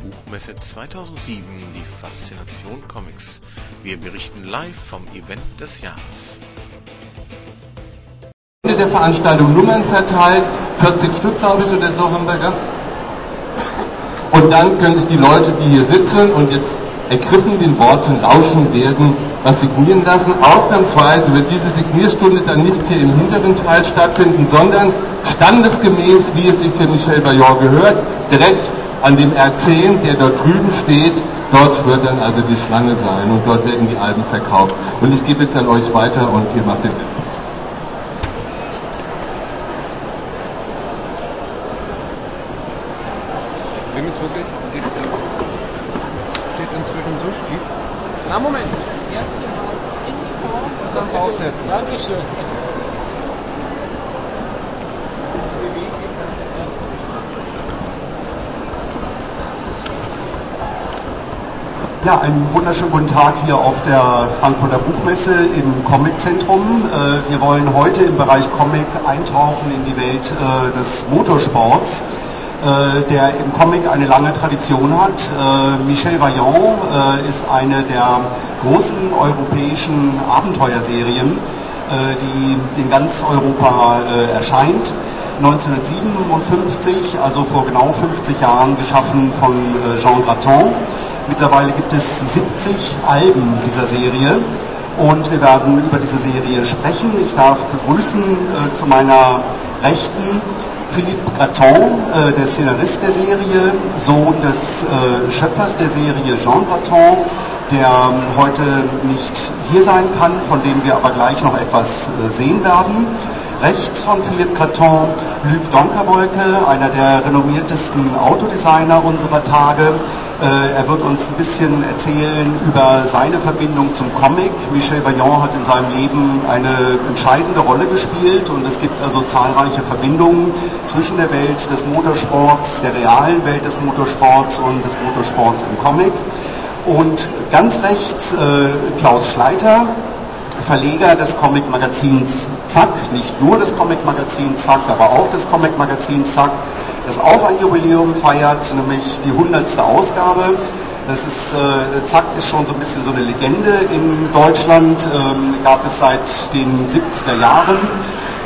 Buchmesse 2007 die Faszination Comics. Wir berichten live vom Event des Jahres. Ende der Veranstaltung Nummern verteilt, 40 Stück glaube ich oder so haben wir gehabt. Und dann können sich die Leute, die hier sitzen und jetzt ergriffen den Worten lauschen werden, was signieren lassen. Ausnahmsweise wird diese Signierstunde dann nicht hier im hinteren Teil stattfinden, sondern standesgemäß, wie es sich für Michel Vaillant gehört, direkt an dem R10, der dort drüben steht. Dort wird dann also die Schlange sein und dort werden die Alben verkauft. Und ich gebe jetzt an euch weiter und ihr macht den. Wem ist wirklich steht, steht inzwischen so schief. Na Moment, jetzt genau in die Form Und dann draufsetzen. Dankeschön. Ja, einen wunderschönen guten Tag hier auf der Frankfurter Buchmesse im Comiczentrum. Äh, Wir wollen heute im Bereich Comic eintauchen in die Welt äh, des Motorsports, äh, der im Comic eine lange Tradition hat. Äh, Michel Vaillant ist eine der großen europäischen Abenteuerserien, die in ganz Europa äh, erscheint. 1957, also vor genau 50 Jahren, geschaffen von äh, Jean Graton. Mittlerweile gibt es 70 Alben dieser Serie und wir werden über diese Serie sprechen. Ich darf begrüßen äh, zu meiner Rechten Philippe Graton, äh, der Szenarist der Serie, Sohn des äh, Schöpfers der Serie Jean Graton, der ähm, heute nicht hier sein kann, von dem wir aber gleich noch etwas äh, sehen werden. Rechts von Philippe Graton Luc Donkerwolke, einer der renommiertesten Autodesigner unserer Tage. Äh, er wird uns ein bisschen erzählen über seine Verbindung zum Comic. Michel Vaillant hat in seinem Leben eine entscheidende Rolle gespielt und es gibt also zahlreiche Verbindungen zwischen der Welt des Motorsports, der realen Welt des Motorsports und des Motorsports im Comic. Und ganz rechts äh, Klaus Schleiter, Verleger des Comic-Magazins Zack, nicht nur des Comic-Magazins Zack, aber auch des Comic-Magazins Zack, das auch ein Jubiläum feiert, nämlich die 100. Ausgabe. Das ist, äh, Zack ist schon so ein bisschen so eine Legende in Deutschland, ähm, gab es seit den 70er Jahren.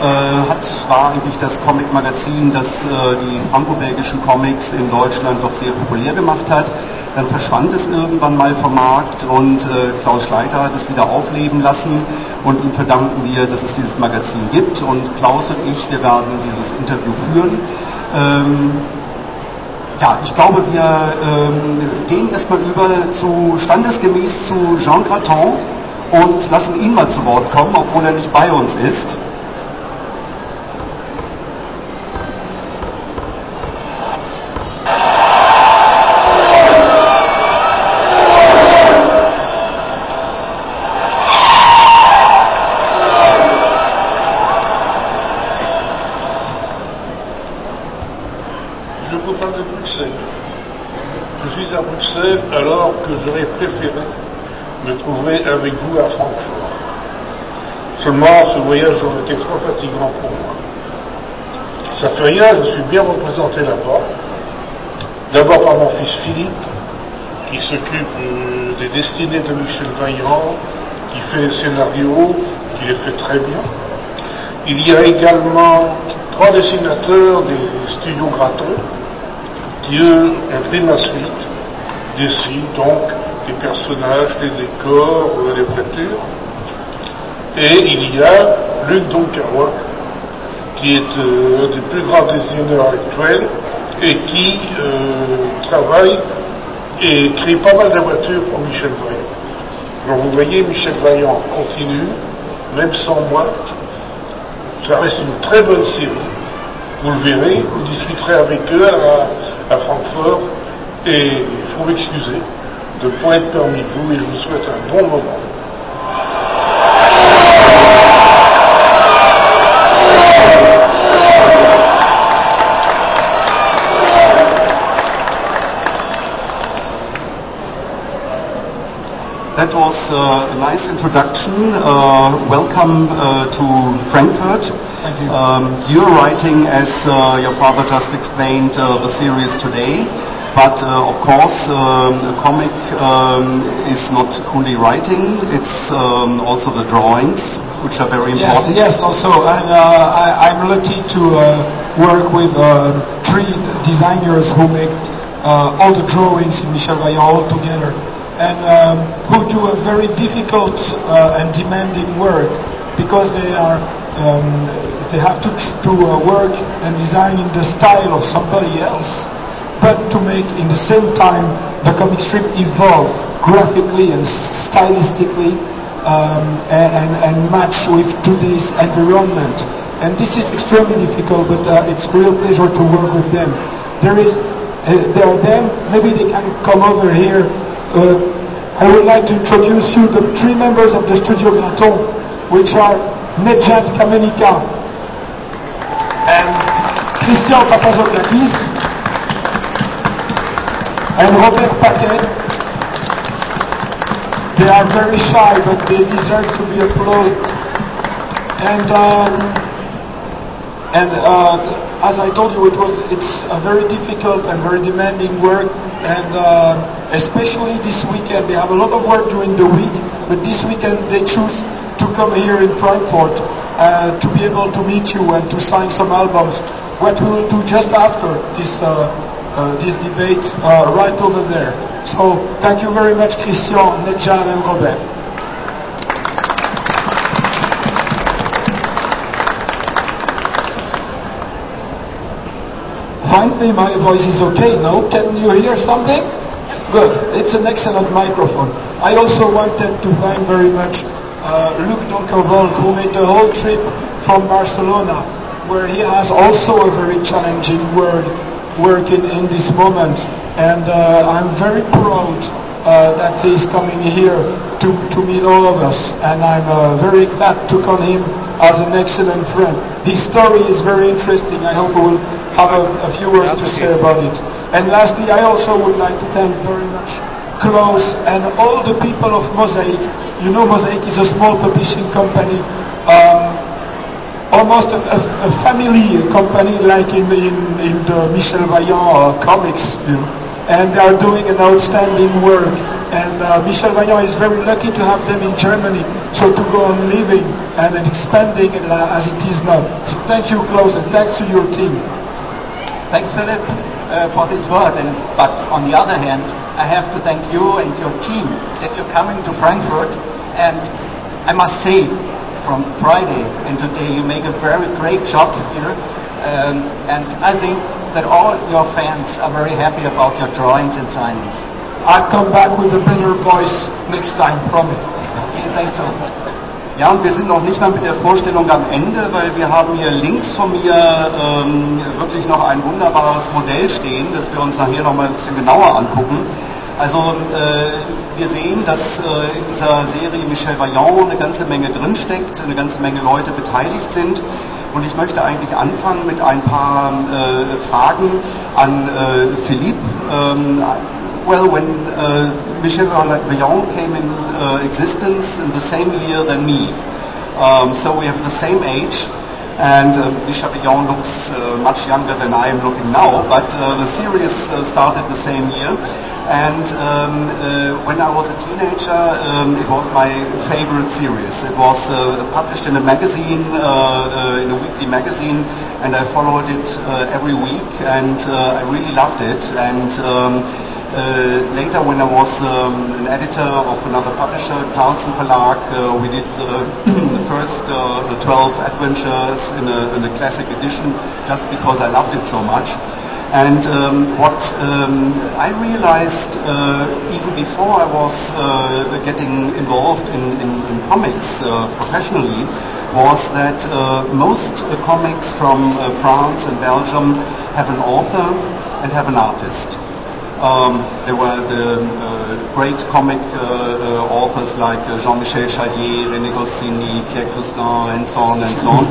Äh, hat, war eigentlich das Comic-Magazin, das äh, die franco-belgischen Comics in Deutschland doch sehr populär gemacht hat. Dann verschwand es irgendwann mal vom Markt und äh, Klaus Schleiter hat es wieder aufleben lassen und ihm verdanken wir, dass es dieses Magazin gibt und Klaus und ich, wir werden dieses Interview führen. Ähm, ja, ich glaube, wir ähm, gehen erstmal über zu standesgemäß zu Jean Graton und lassen ihn mal zu Wort kommen, obwohl er nicht bei uns ist. Me trouver avec vous à Francfort. Seulement, ce voyage aurait été trop fatigant pour moi. Ça fait rien, je suis bien représenté là-bas. D'abord par mon fils Philippe, qui s'occupe euh, des destinées de Michel Vaillant, qui fait les scénarios, qui les fait très bien. Il y a également trois dessinateurs des studios Graton, qui eux impriment la suite, dessinent donc les personnages, les décors, euh, les voitures. Et il y a Luc Donkerwalk, qui est euh, un des plus grands dessinateurs actuels et qui euh, travaille et crée pas mal de voitures pour Michel Vaillant. Donc vous voyez, Michel Vaillant continue, même sans moi. Ça reste une très bonne série. Vous le verrez, vous discuterez avec eux à Francfort et il faut m'excuser de ne pas être parmi vous et je vous souhaite un bon moment. That was uh, a nice introduction. Uh, welcome uh, to Frankfurt. Thank you. Um, you're writing, as uh, your father just explained, uh, the series today. But uh, of course, um, a comic um, is not only writing; it's um, also the drawings, which are very Yes, important. yes, also, and uh, I, I'm lucky to uh, work with uh, three designers who make uh, all the drawings in Michel Vaillant all together, and um, who do a very difficult uh, and demanding work because they are um, they have to to uh, work and design in the style of somebody else, but to make in the same time the comic strip evolve graphically and stylistically um, and, and, and match with today's environment. And this is extremely difficult, but uh, it's a real pleasure to work with them. There is, uh, there are them. Maybe they can come over here. Uh, I would like to introduce you the three members of the Studio Graton, which are Nedjad Kamenika and Christian Papazoglakis and Robert Paquet. They are very shy, but they deserve to be applauded. And um, and uh, as I told you, it was it's a very difficult and very demanding work. And uh, especially this weekend, they have a lot of work during the week, but this weekend they choose to come here in Frankfurt uh, to be able to meet you and to sign some albums. What we will do just after this. Uh, uh, this debate uh, right over there. So thank you very much, Christian, Nedjan, and Robert. Finally, my voice is okay now. Can you hear something? Good. It's an excellent microphone. I also wanted to thank very much uh, Luc Donckerwolke, who made the whole trip from Barcelona, where he has also a very challenging word working in this moment. And uh, I'm very proud uh, that he's coming here to, to meet all of us. And I'm uh, very glad to call him as an excellent friend. His story is very interesting. I hope we will have a, a few words to say about it. And lastly, I also would like to thank very much Klaus and all the people of Mosaic. You know, Mosaic is a small publishing company. Um, almost a, a, a family company like in, in, in the Michel Vaillant uh, comics, you know. And they are doing an outstanding work. And uh, Michel Vaillant is very lucky to have them in Germany, so to go on living and expanding uh, as it is now. So thank you, Klaus, and thanks to your team. Thanks, Philip, uh, for this word. And, but on the other hand, I have to thank you and your team that you're coming to Frankfurt. And I must say, from Friday and today, you make a very great job here. Um, and I think that all your fans are very happy about your drawings and signings. I'll come back with a better voice next time, promise. Okay, thanks so Ja, und wir sind noch nicht mal mit der Vorstellung am Ende, weil wir haben hier links von mir ähm, wirklich noch ein wunderbares Modell stehen, das wir uns nachher noch mal ein bisschen genauer angucken. Also äh, wir sehen, dass äh, in dieser Serie Michel Vaillant eine ganze Menge drinsteckt, eine ganze Menge Leute beteiligt sind. Und ich möchte eigentlich anfangen mit ein paar äh, Fragen an äh, Philippe. Ähm, well, when uh, Michel Vaillant came in uh, existence in the same year than me, um, so we have the same age, and uh, Michel Vaillant looks uh, much younger than I am looking now, but uh, the series uh, started the same year, and um, uh, when I was a teenager, um, it was my favorite series. It was uh, published in a magazine, in a weekly magazine, and I followed it every week, and I really loved it, and um, uh, later, when I was um, an editor of another publisher, Carlsen Verlag, uh, we did the first uh, the 12 adventures in a, in a classic edition just because I loved it so much. And um, what um, I realized uh, even before I was uh, getting involved in, in, in comics uh, professionally was that uh, most uh, comics from France and Belgium have an author and have an artist. Um, there were the uh, great comic uh, uh, authors like uh, Jean-Michel Charlier, René Goscinny, Pierre Christin, and so on and so on.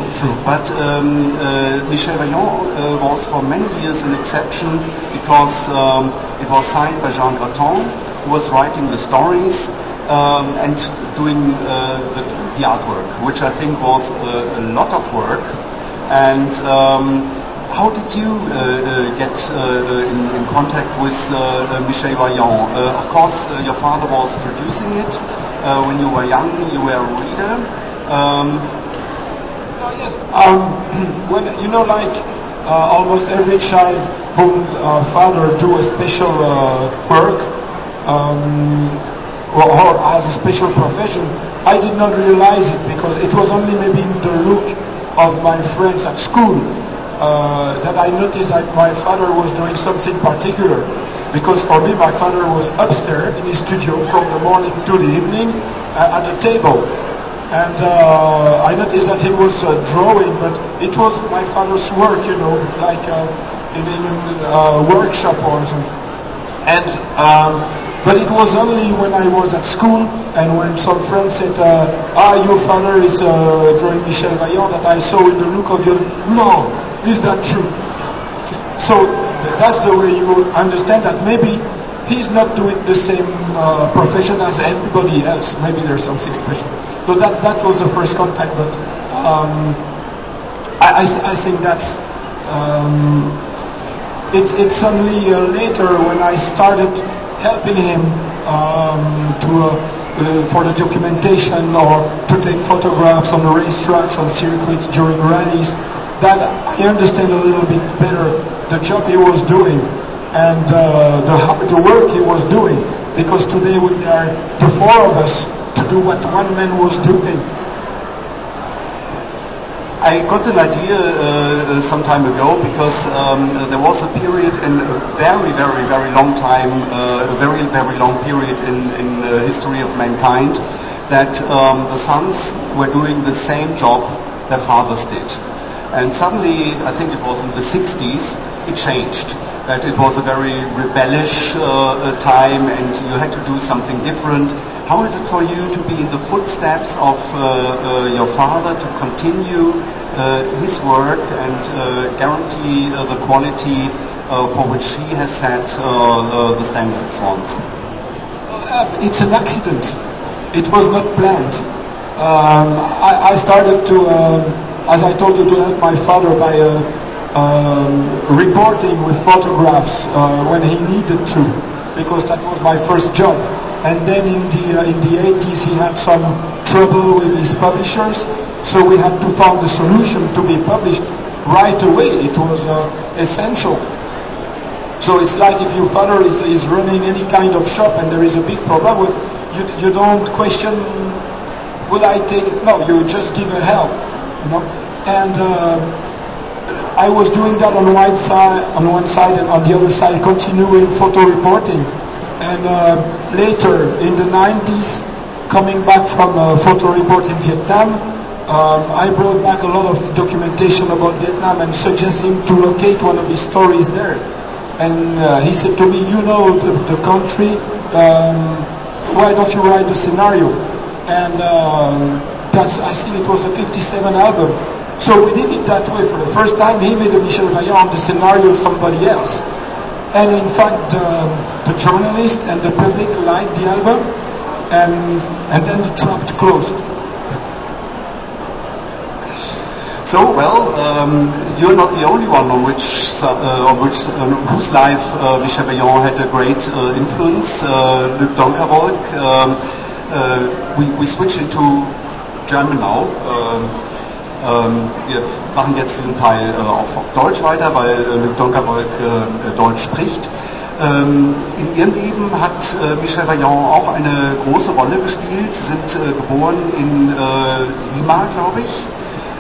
But um, uh, Michel Vaillant uh, was for many years an exception because um, it was signed by Jean Graton, who was writing the stories um, and doing uh, the, the artwork, which I think was a, a lot of work. And um, how did you uh, uh, get uh, in, in, contact with Michel Vaillant? of course, your father was producing it. when you were young, you were a reader. Um, yes. Um, when you know, like almost every child whom father do a special work. Um, or, or as a special profession, I did not realize it because it was only maybe in the look of my friends at school uh, that I noticed that my father was doing something particular. Because for me, my father was upstairs in his studio from the morning to the evening uh, at the table. And uh, I noticed that he was uh, drawing, but it was my father's work, you know, like uh, in, in a workshop or something. And um, but it was only when I was at school and when some friends said, uh, ah, your father is uh, drawing Michel Vaillant that I saw in the look of other, no, is that true? So that's the way you understand that maybe he's not doing the same uh, profession as everybody else. Maybe there's something special. So that, that was the first contact, but um, I, I, I, think that's um, it's, it's only uh, later when I started helping him um, to, uh, uh, for the documentation or to take photographs on the racetracks, on circuits during rallies, that I understand a little bit better the job he was doing and uh, the, the work he was doing. Because today we are the four of us to do what one man was doing. I got an idea uh, some time ago because um, there was a period in a very, very, very long time, uh, a very, very long period in, in the history of mankind, that um, the sons were doing the same job their fathers did. And suddenly, I think it was in the 60s, it changed. That it was a very rebellious uh, time and you had to do something different. How is it for you to be in the footsteps of uh, uh, your father to continue uh, his work and uh, guarantee uh, the quality for which he has set the standards once? it's an accident. It was not planned. Um, I, I, started to, um, as I told you, to help my father by um, reporting with photographs when he needed to, because that was my first job. And then in the uh, in the 80s, he had some trouble with his publishers, so we had to find a solution to be published right away. It was uh, essential. So it's like if your father is, is running any kind of shop and there is a big problem, you, you don't question, will I take it? No, you just give a help. You know? And uh, I was doing that on one side, on one side, and on the other side, continuing photo reporting. And uh, later, in the 90s, coming back from a photo report in Vietnam, um, I brought back a lot of documentation about Vietnam and suggested to locate one of his stories there. And uh, he said to me, you know the, the country, um, why don't you write the scenario? And um, that's, I think it was a 57 album. So we did it that way. For the first time, he made a Michel Vaillant the scenario of somebody else. And in fact, the journalist and the public liked the album, and, and then the trap closed. So, well, um, you're not the only one on which, uh, on which, uh, whose life uh, Michel Vaillant had a great uh, influence. Uh, Luc Donckerwolke. Um, uh, we, we switch into German now. Um, ähm, wir machen jetzt diesen Teil auf, auf, Deutsch weiter, weil Luc Donkerwolk Deutsch spricht. Ähm, in ihrem Leben hat Michel Vaillant auch eine große Rolle gespielt. Sie sind geboren in Lima, glaube ich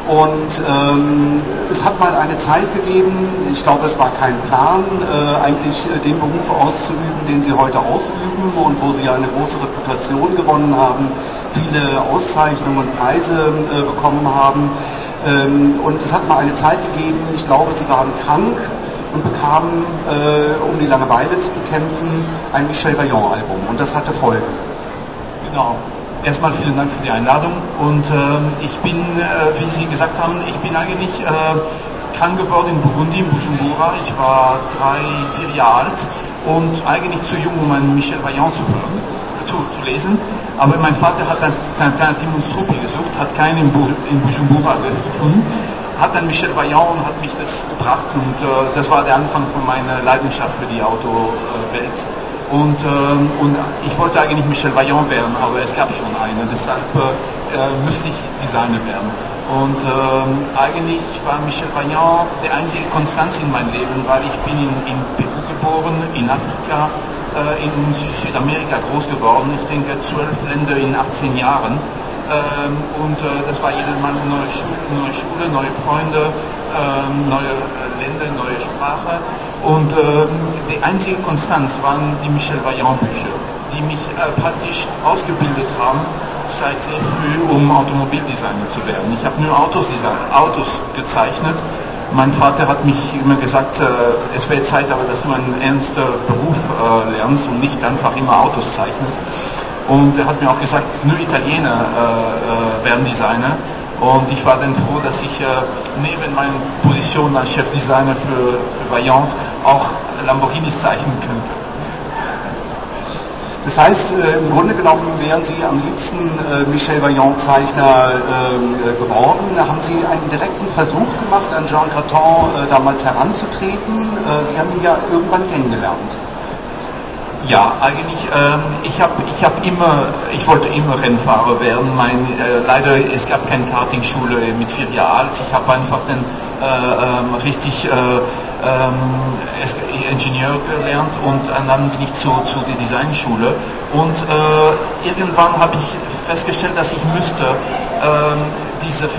und ähm, es hat mal eine Zeit gegeben, ich glaube, es war kein Plan, äh, eigentlich äh, den Beruf auszuüben, den Sie heute ausüben und wo Sie eine große Reputation gewonnen haben, viele Auszeichnungen und Preise äh, bekommen haben. Ähm, und es hat mal eine Zeit gegeben, ich glaube, Sie waren krank und bekamen, äh, um die Langeweile zu bekämpfen, ein Michel Vaillant-Album. Und das hatte Folgen. Genau. Erstmal vielen Dank für die Einladung und äh, ich bin, äh, wie Sie gesagt haben, ich bin eigentlich äh, krank geworden in Burundi, in Bujumbura. Ich war drei, vier Jahre alt und eigentlich zu jung, um einen Michel Vaillant zu hören, zu, zu lesen. Aber mein Vater hat ein Tintin Timonstrupi gesucht, hat keinen in, Bu in Bujumbura gefunden hat dann Michel Vaillant und hat mich das gebracht und äh, das war der Anfang von meiner Leidenschaft für die Autowelt. Und, ähm, und ich wollte eigentlich Michel Vaillant werden, aber es gab schon eine, deshalb äh, müsste ich Designer werden. Und ähm, eigentlich war Michel Vaillant der einzige Konstanz in meinem Leben, weil ich bin in, in Peru geboren, in Afrika, äh, in Südamerika groß geworden. Ich denke zwölf Länder in 18 Jahren. Ähm, und äh, das war jedes Mal neue Schule, neue, Schule, neue Freunde, ähm, neue Länder, neue Sprache. Und ähm, die einzige Konstanz waren die Michel Vaillant Bücher, die mich äh, praktisch ausgebildet haben, seit sehr früh, um Automobildesigner zu werden. Ich habe nur Autos, Autos gezeichnet. Mein Vater hat mich immer gesagt, äh, es wäre Zeit, aber dass du einen ernsten Beruf äh, lernst und nicht einfach immer Autos zeichnest. Und er hat mir auch gesagt, nur Italiener äh, werden Designer. Und ich war dann froh, dass ich neben meiner Position als Chefdesigner für, für Vaillant auch Lamborghinis zeichnen könnte. Das heißt, äh, im Grunde genommen wären Sie am liebsten äh, Michel Vaillant-Zeichner äh, geworden. Haben Sie einen direkten Versuch gemacht, an Jean Graton äh, damals heranzutreten? Äh, Sie haben ihn ja irgendwann kennengelernt. Ja, eigentlich, ähm, ich habe ich hab immer, ich wollte immer Rennfahrer werden. Mein, äh, leider, es gab keine Kartingschule mit vier Jahren alt. Ich habe einfach dann äh, ähm, richtig äh, ähm, Ingenieur gelernt und dann bin ich zu, zu der Designschule. Und äh, irgendwann habe ich festgestellt, dass ich müsste ähm, diese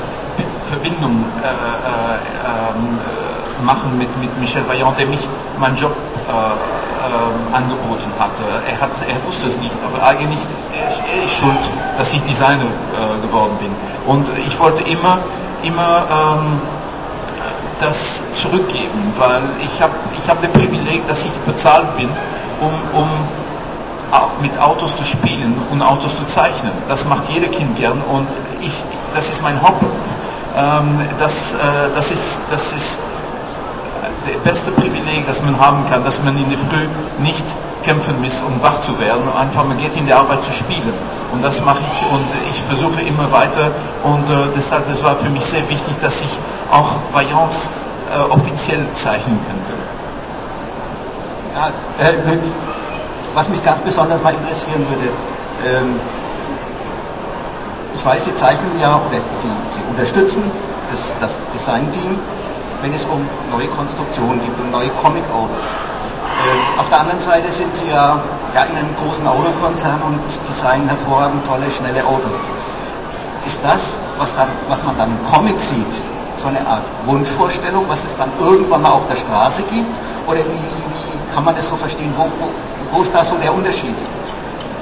Verbindung äh, äh, ähm, machen mit, mit Michel Vaillant, der mich meinen Job äh, angeboten hatte. Er, hat, er wusste es nicht, aber eigentlich er ist schuld, dass ich Designer äh, geworden bin. Und ich wollte immer, immer ähm, das zurückgeben, weil ich habe ich hab das Privileg, dass ich bezahlt bin, um, um mit Autos zu spielen und Autos zu zeichnen. Das macht jeder Kind gern und ich, das ist mein Hauptberuf. Ähm, das, äh, das, ist, das ist das beste Privileg, das man haben kann, dass man in der Früh nicht kämpfen muss, um wach zu werden. Einfach, man geht in die Arbeit zu spielen. Und das mache ich und ich versuche immer weiter. Und äh, deshalb, es war für mich sehr wichtig, dass ich auch Vaillants äh, offiziell zeichnen könnte. Ja, äh, was mich ganz besonders mal interessieren würde, ähm, ich weiß, Sie zeichnen ja oder Sie, Sie unterstützen das, das Design-Team wenn es um neue Konstruktionen geht, um neue Comic-Autos. Äh, auf der anderen Seite sind sie ja, ja in einem großen Autokonzern und designen hervorragend tolle, schnelle Autos. Ist das, was, dann, was man dann im Comic sieht, so eine Art Wunschvorstellung, was es dann irgendwann mal auf der Straße gibt? Oder wie, wie kann man das so verstehen? Wo, wo, wo ist da so der Unterschied?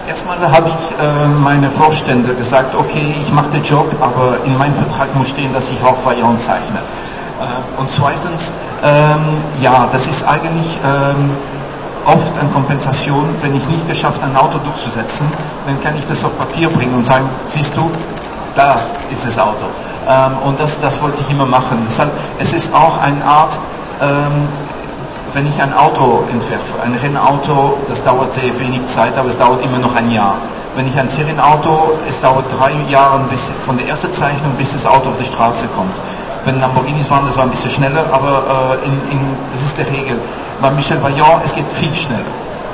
Erstmal habe ich äh, meine Vorstände gesagt, okay, ich mache den Job, aber in meinem Vertrag muss stehen, dass ich auch Variant zeichne. Äh, und zweitens, ähm, ja, das ist eigentlich ähm, oft eine Kompensation, wenn ich nicht geschafft ein Auto durchzusetzen, dann kann ich das auf Papier bringen und sagen, siehst du, da ist das Auto. Ähm, und das, das wollte ich immer machen. Deshalb, es ist auch eine Art, ähm, wenn ich ein Auto entwerfe, ein Rennauto, das dauert sehr wenig Zeit, aber es dauert immer noch ein Jahr. Wenn ich ein Serienauto, es dauert drei Jahre bis, von der ersten Zeichnung bis das Auto auf die Straße kommt. Wenn Lamborghinis waren, das war ein bisschen schneller, aber äh, in, in, das ist der Regel. Bei Michel Vaillant, es geht viel schneller.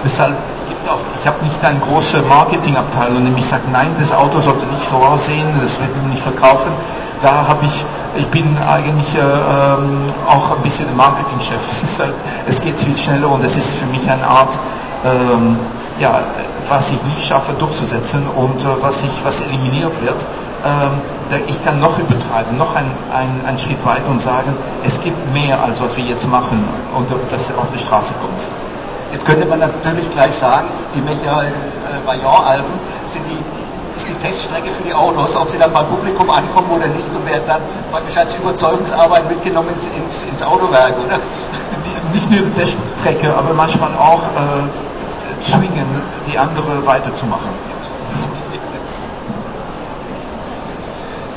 Deshalb, es gibt auch, ich habe nicht eine große Marketingabteilung, mich sagt, nein, das Auto sollte nicht so aussehen, das wird nicht verkaufen. Da habe ich, ich bin eigentlich äh, ähm, auch ein bisschen Marketingchef. Deshalb, es geht viel schneller und es ist für mich eine Art, ähm, ja, was ich nicht schaffe durchzusetzen und äh, was, ich, was eliminiert wird, ähm, ich kann noch übertreiben, noch einen ein Schritt weiter und sagen, es gibt mehr als was wir jetzt machen und das auf die Straße kommt. Jetzt könnte man natürlich gleich sagen, die Michael äh, Vaillant-Alben sind die, ist die Teststrecke für die Autos, ob sie dann beim Publikum ankommen oder nicht und werden dann praktisch als Überzeugungsarbeit mitgenommen ins, ins, ins Autowerk, oder? Nicht nur die Teststrecke, aber manchmal auch äh, zwingen, die andere weiterzumachen.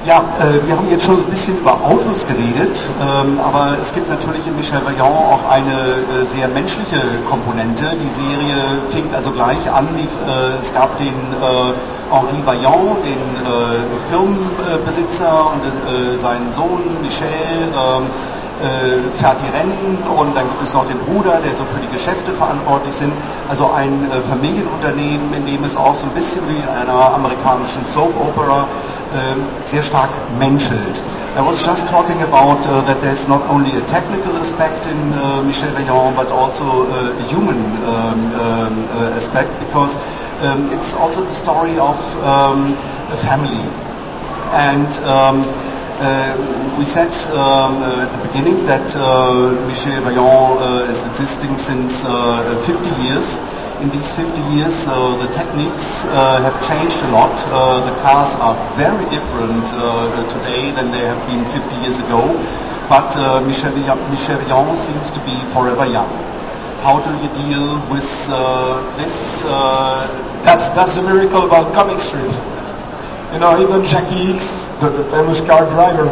Ja, äh, wir haben jetzt schon ein bisschen über Autos geredet, ähm, aber es gibt natürlich in Michel Vaillant auch eine äh, sehr menschliche Komponente. Die Serie fing also gleich an, die, äh, es gab den äh, Henri Vaillant, den äh, Firmenbesitzer und äh, seinen Sohn Michel ähm, fährt Rennen und dann gibt es noch den Bruder, der so für die Geschäfte verantwortlich sind. Also ein Familienunternehmen, in dem es auch so ein bisschen wie in einer amerikanischen Soap Opera ähm, sehr stark menschelt. I was just talking about uh, that there's not only a technical aspect in uh, Michel Vaillant, but also a human um, um, uh, aspect because um, it's also the story of um, a family. And um, we said um, uh, at the beginning that uh, Michel Vaillant uh, is existing since uh, 50 years. In these 50 years, uh, the techniques have changed a lot. the cars are very different today than they have been 50 years ago. But Michel, Michel Vaillant seems to be forever young. How do you deal with this? that's that's the miracle about comic strips. You know, even Jacky Ickx, the, the, famous car driver,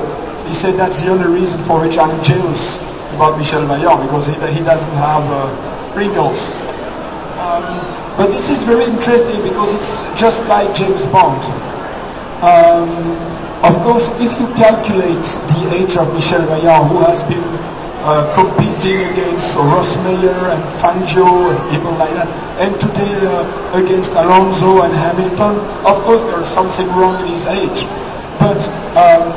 he said that's the only reason for which I'm jealous about Michel Vaillant because he, he doesn't have uh, wrinkles. Um, but this is very interesting because it's just like James Bond. Um, of course, if you calculate the age of Michel Vaillant, who has been uh, competing against Ross Meyer and Fangio and people like that, and today uh, against Alonso and Hamilton, of course there's something wrong in his age. But um,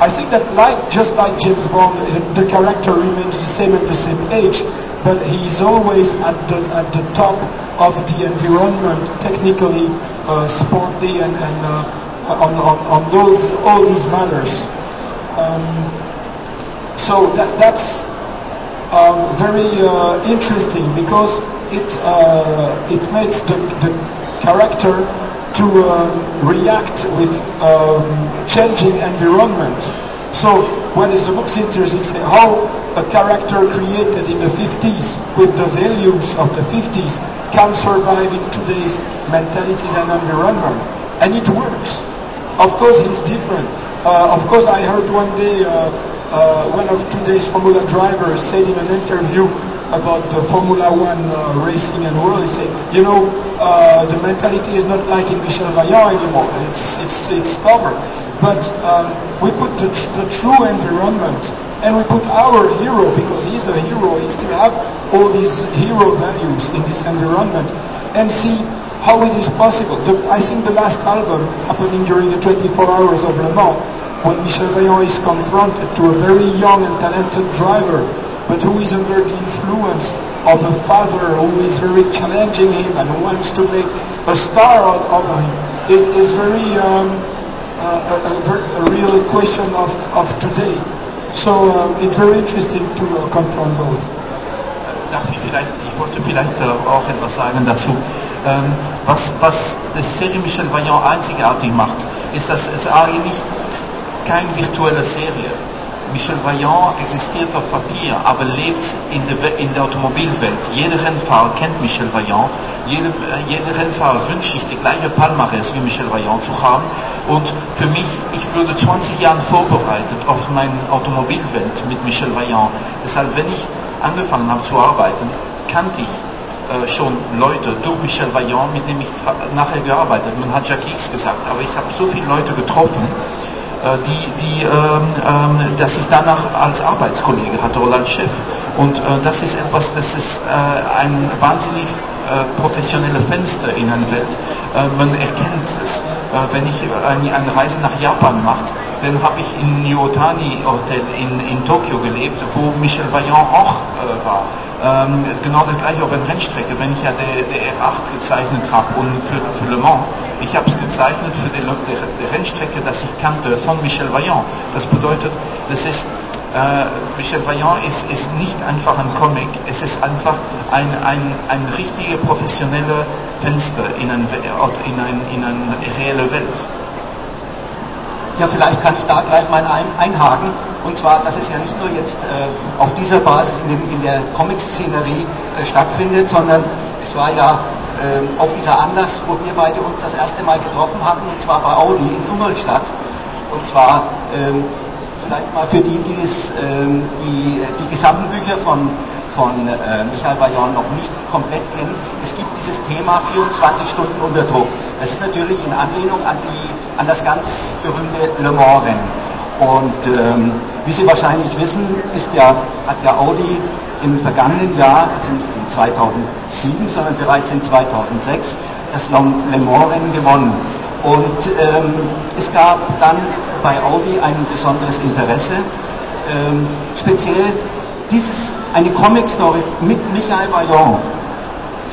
I think that like just like James Bond, the character remains the same at the same age but he's always at the, at the top of the environment, technically, uh, sportly, and, and uh, on, on, on those, all these matters. Um, so that, that's um, very uh, interesting because it, uh, it makes the, the character to um, react with um, changing environment. So what is the most interesting thing? How a character created in the 50s with the values of the 50s can survive in today's mentalities and environment. And it works. Of course, he's different. Uh, of course, I heard one day uh, uh, one of today's Formula drivers said in an interview about the Formula One uh, racing and world, he said, you know, uh, the mentality is not like in Michel Vaillant anymore. It's it's it's stubborn. But um, we put the, tr- the true environment and we put our hero because he's a hero. He still have all these hero values in this environment, and see how it is possible. The, I think the last album happening during the 24 hours of Le Mans, when Michel Vaillant is confronted to a very young and talented driver, but who is under the influence of a father who is very challenging him and wants to make a star out of him, is, is very um, uh, a, a, a, real question of, of today. So um, it's very interesting to uh, confront both. Darf ich vielleicht, ich wollte vielleicht äh, auch etwas sagen dazu. Ähm, was, was das Serie Michel Vaillant einzigartig macht, ist, dass es eigentlich keine virtuelle Serie. Michel Vaillant existiert auf Papier, aber lebt in der, in der Automobilwelt. Jeder Rennfahrer kennt Michel Vaillant. Jede, jeder Rennfahrer wünscht sich die gleiche Palmares wie Michel Vaillant zu haben. Und für mich, ich würde 20 Jahre vorbereitet auf meine Automobilwelt mit Michel Vaillant. Deshalb, wenn ich angefangen habe zu arbeiten, kannte ich äh, schon Leute durch Michel Vaillant, mit dem ich nachher gearbeitet habe. Man hat Jacques gesagt, aber ich habe so viele Leute getroffen, die, die, ähm, ähm, dass ich danach als Arbeitskollege hatte oder als Chef. Und äh, das ist etwas, das ist äh, ein wahnsinnig äh, professionelle Fenster in eine Welt. Äh, man erkennt es. Äh, wenn ich eine, eine Reise nach Japan mache, dann habe ich in Niotani Hotel in, in Tokio gelebt, wo Michel Vaillant auch äh, war. Ähm, genau das gleiche auf einer Rennstrecke. Wenn ich ja der, der R8 gezeichnet habe und für, für Le Mans, ich habe es gezeichnet für die, die, die Rennstrecke, das ich kannte von Michel Vaillant. Das bedeutet, das ist äh, Michel Vaillant ist, ist nicht einfach ein Comic, es ist einfach ein, ein, ein richtiger professioneller Fenster in, ein, in, ein, in eine reelle Welt. Ja, vielleicht kann ich da gleich mal ein, einhaken. Und zwar, dass es ja nicht nur jetzt äh, auf dieser Basis in, dem, in der Comic-Szenerie äh, stattfindet, sondern es war ja äh, auch dieser Anlass, wo wir beide uns das erste Mal getroffen hatten, und zwar bei Audi in Ingolstadt. Und zwar ähm, vielleicht mal für die, die, es, ähm, die die gesamten Bücher von, von äh, Michael Bayon noch nicht komplett kennen. Es gibt dieses Thema 24 Stunden unter Druck. Das ist natürlich in Anlehnung an, die, an das ganz berühmte Le Mans-Rennen. Und ähm, wie Sie wahrscheinlich wissen, ist ja, hat ja Audi im vergangenen Jahr, also nicht in 2007, sondern bereits in 2006, das Le Mans-Rennen gewonnen. Und ähm, es gab dann bei Audi ein besonderes Interesse, ähm, speziell dieses, eine Comic-Story mit Michael Bayon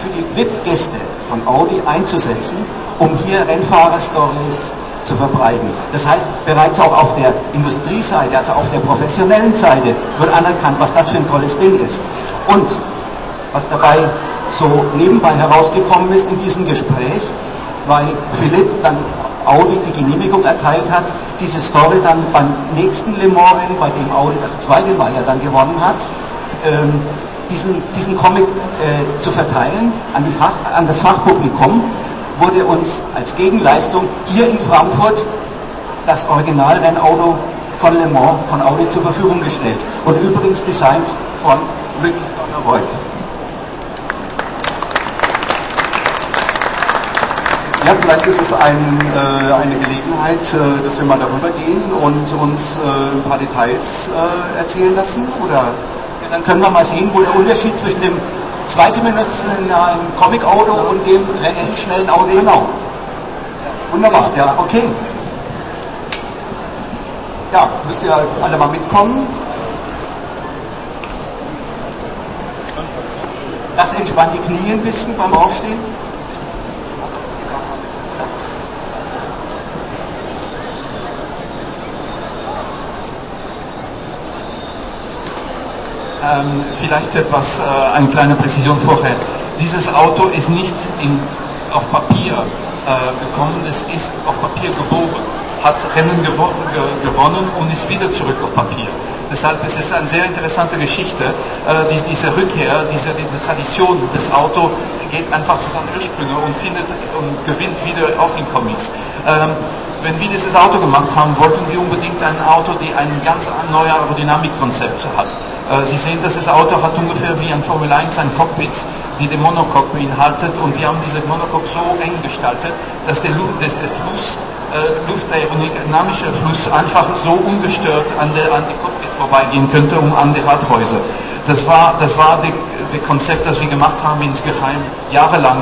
für die VIP-Gäste von Audi einzusetzen, um hier Rennfahrer-Stories zu verbreiten. Das heißt, bereits auch auf der Industrieseite, also auf der professionellen Seite, wird anerkannt, was das für ein tolles Ding ist. Und was dabei so nebenbei herausgekommen ist in diesem Gespräch, weil Philipp dann Audi die Genehmigung erteilt hat, diese Story dann beim nächsten Le Mans-Rennen, bei dem Audi das zweite Mal ja dann gewonnen hat, ähm, diesen, diesen Comic äh, zu verteilen an, Fach, an das Fachpublikum, wurde uns als Gegenleistung hier in Frankfurt das Originalrennauto von Le Mans von Audi zur Verfügung gestellt und übrigens designt von Luc Donneroy. Ja, vielleicht ist es ein, äh, eine Gelegenheit, äh, dass wir mal darüber gehen und uns äh, ein paar Details äh, erzählen lassen, oder? Ja, dann können wir mal sehen, wo der Unterschied zwischen dem zweidimensionalen Comic-Auto und dem reellen, schnellen Auto Genau. Wunderbar. ist. Ja, okay. Ja, müsst ihr alle mal mitkommen. Das entspannt die Knie ein bisschen beim Aufstehen. Ähm, vielleicht etwas, äh, eine kleine Präzision vorher. Dieses Auto ist nicht in, auf Papier äh, gekommen, es ist auf Papier geboren, hat Rennen gewo ge gewonnen und ist wieder zurück auf Papier. Deshalb ist es eine sehr interessante Geschichte. Äh, die, diese Rückkehr, diese, diese Tradition des Auto geht einfach zu seinen Ursprüngen und findet und gewinnt wieder auch in Comics. Ähm, wenn wir dieses Auto gemacht haben, wollten wir unbedingt ein Auto, die ein ganz neues Aerodynamikkonzept hat. Äh, Sie sehen, dass das Auto hat ungefähr wie ein Formel 1 ein Cockpit, die den Monocoque beinhaltet und wir haben diese Monocoque so eng gestaltet, dass der Fluss, äh, luftaerodynamische Fluss einfach so ungestört an der, an die Cockpit vorbeigehen könnte, um an die Radhäuser. Das war, das war die, die Konzept, das wir gemacht haben, insgeheim jahrelang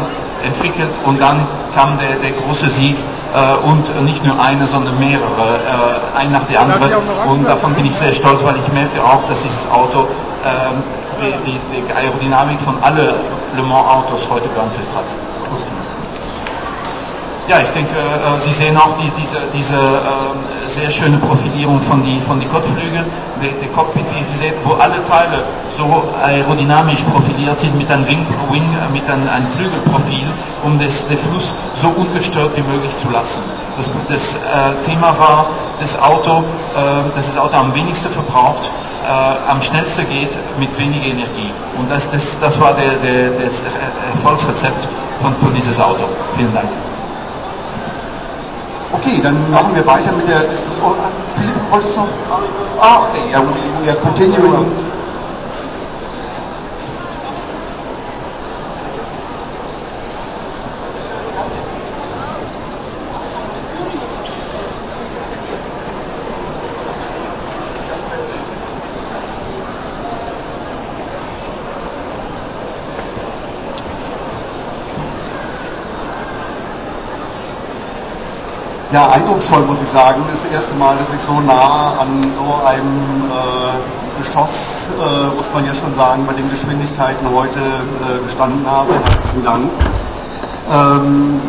entwickelt und dann kam der, der große Sieg äh, und nicht nur eine, sondern mehrere, äh, ein nach der andere. Und davon bin ich sehr stolz, weil ich merke auch, dass dieses Auto ähm, die, die, die Aerodynamik von allen Le Mans Autos heute beeinflusst hat. Ja, ich denke, äh, Sie sehen auch die, diese, diese äh, sehr schöne Profilierung von die, von die Kotflügel, der, der Cockpit, wie Sie sehen, wo alle Teile so aerodynamisch profiliert sind mit einem Wing, Wing mit einem, einem Flügelprofil, um das, den Fluss so ungestört wie möglich zu lassen. Das, das äh, Thema war, das Auto, äh, dass das Auto am wenigsten verbraucht, äh, am schnellsten geht mit weniger Energie. Und das, das, das war der, der, das Erfolgsrezept von, von dieses Auto. Vielen Dank. Okay, dann machen wir weiter mit der Diskussion. Philipp, wolltest du noch? Ah, okay, ja, we, we are continuing. Ja, eindrucksvoll muss ich sagen. Das erste Mal, dass ich so nah an so einem äh, Geschoss, äh, muss man ja schon sagen, bei den Geschwindigkeiten heute äh, gestanden habe. Herzlichen Dank. Um,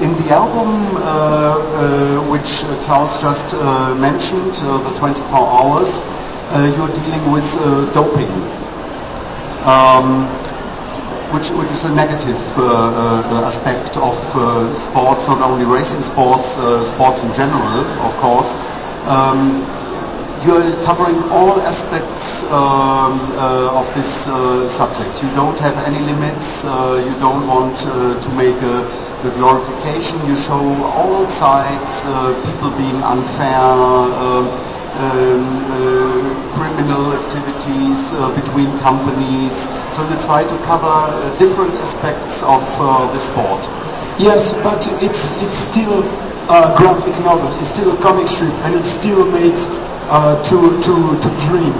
in the album uh, uh, which Klaus just uh, mentioned, the 24 hours, you're dealing with doping. Um, which, which is a negative uh, uh, aspect of uh, sports, not only racing sports, sports in general, of course. Um, you're covering all aspects um, uh, of this uh, subject. You don't have any limits. Uh, you don't want uh, to make a, a, glorification. You show all sides, uh, people being unfair, um, uh, criminal activities between companies. So you try to cover different aspects of the sport. Yes, but it's it's still a graphic novel. It's still a comic strip, and it still makes uh, to, to, to dream.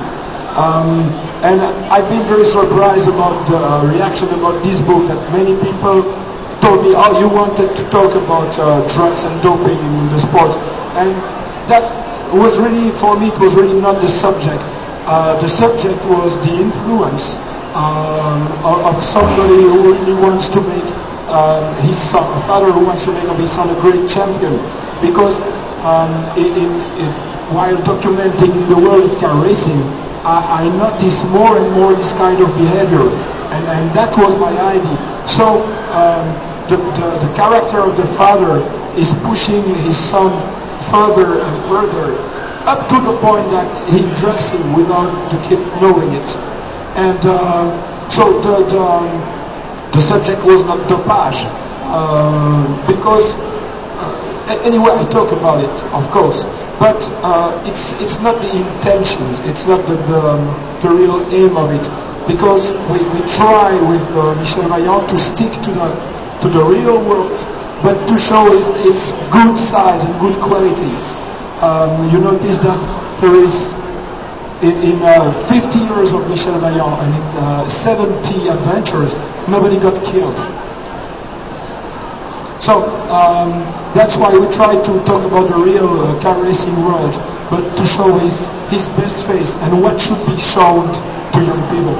Um, and I've been very surprised about the uh, reaction about this book that many people told me, oh, you wanted to talk about uh, drugs and doping in the sport. And that was really, for me, it was really not the subject. Uh, the subject was the influence um, of, somebody who really wants to make um, his son, a father who wants to make of his son a great champion. Because um, in, in, while documenting the world of car racing, I, I noticed more and more this kind of behavior, and, and that was my idea. So um, the, the, the character of the father is pushing his son further and further, up to the point that he drugs him without the kid knowing it. And uh, so the, the, the, subject was not dopage, uh, because anyway, I talk about it, of course, but uh, it's it's not the intention, it's not the the, the real aim of it, because we, we try with uh, Michel Vaillant to stick to the to the real world, but to show it, its good sides and good qualities. Um, you notice that there is in, in uh, 50 years of Michel Vaillant and in uh, 70 adventures, nobody got killed. So um, that's why we try to talk about the real uh, car racing world, but to show his, his best face and what should be shown to young people.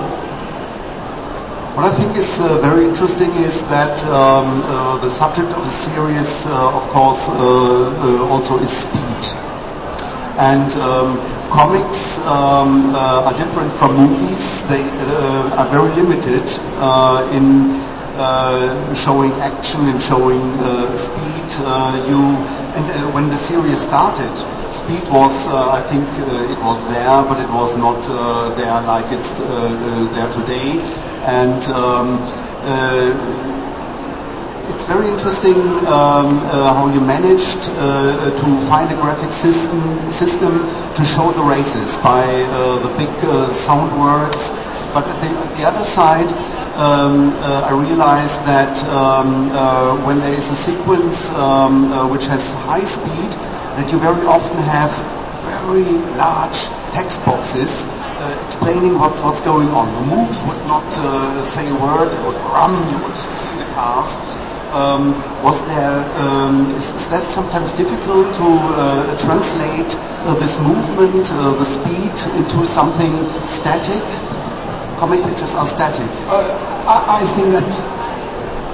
What I think is uh, very interesting is that um, uh, the subject of the series, uh, of course, uh, uh, also is speed. And um, comics um, are different from movies. They are very limited in uh, showing action and showing uh, speed. Uh, you and uh, when the series started, speed was, uh, I think, uh, it was there, but it was not there like it's there today. And um, it's very interesting um, how you managed to find a graphic system system to show the races by the big sound words. But at the, at the other side, um, uh, I realized that um, uh, when there is a sequence um, uh, which has high speed, that you very often have very large text boxes uh, explaining what's, what's going on. The movie would not uh, say a word, it would run, you would see the cars. Um, was there, um, is, is, that sometimes difficult to uh, translate this movement, the speed, into something static? Comic pictures are static? Uh, I, I, think that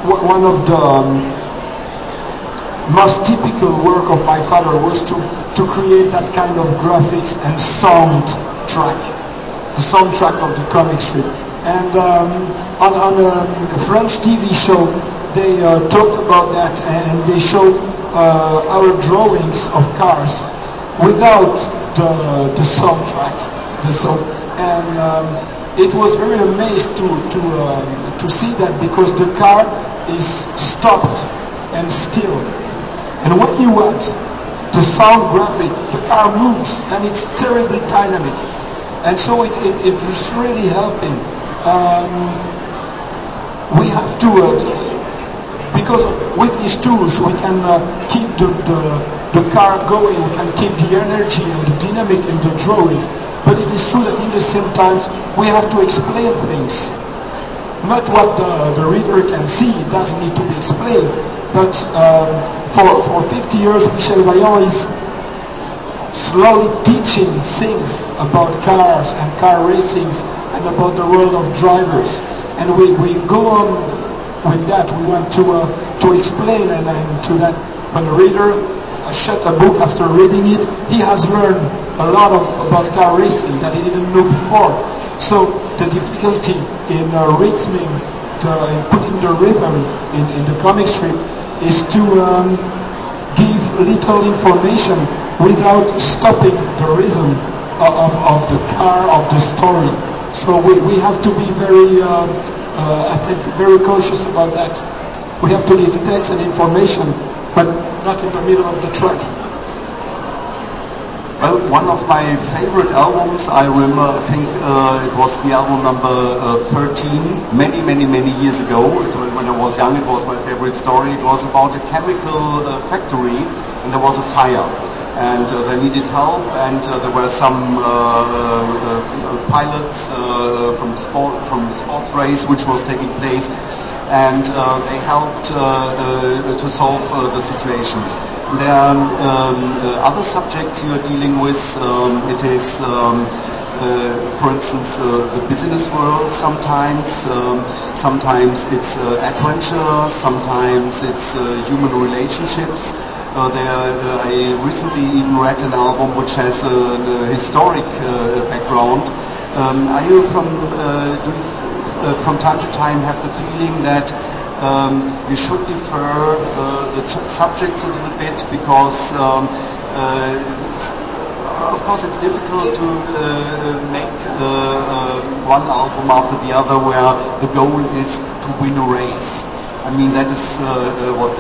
one of the um, most typical work of my father was to, to create that kind of graphics and sound track, the soundtrack of the comic strip. And um, on, on a, a, French TV show, they uh, talked about that and they showed uh, our drawings of cars without the, the soundtrack. The sound, and um, it was very amazed to to uh, to see that because the car is stopped and still, and when you want the sound graphic, the car moves and it's terribly dynamic, and so it it, it is really helping. Um, we have to. Uh, because with these tools we can uh, keep the, the, the car going, we can keep the energy and the dynamic in the drawings. But it is true that in the same times we have to explain things. Not what the, the reader can see, it doesn't need to be explained. But um, for, for 50 years, Michel Vaillant is slowly teaching things about cars and car racings and about the world of drivers. And we, we go on with that. We want to, uh, to explain and, and to that when a reader shut a book after reading it, he has learned a lot of, about car racing that he didn't know before. So the difficulty in uh, rhythming, putting the rhythm in, in the comic strip is to um, give little information without stopping the rhythm of, of the car, of the story. So we, we have to be very um, uh, attentive, very cautious about that. We have to give text and information, but not in the middle of the track. Well, one of my favorite albums, I remember, I think uh, it was the album number uh, 13, many, many, many years ago. It, when I was young, it was my favorite story. It was about a chemical uh, factory and there was a fire. And uh, they needed help, and uh, there were some uh, pilots from sport from sports race which was taking place, and they helped to solve the situation. There are um, other subjects you are dealing with. Um, it is, um, uh, for instance, uh, the business world sometimes. Um, sometimes it's uh, adventure. Sometimes it's uh, human relationships. Uh, there, uh, I recently even read an album which has a, a historic background. Um, are you from, do you from time to time have the feeling that um, you should defer uh, the subjects a little bit because um, uh, of course it's difficult to uh, make uh, one album after the other where the goal is to win a race. I mean that is uh, uh, what,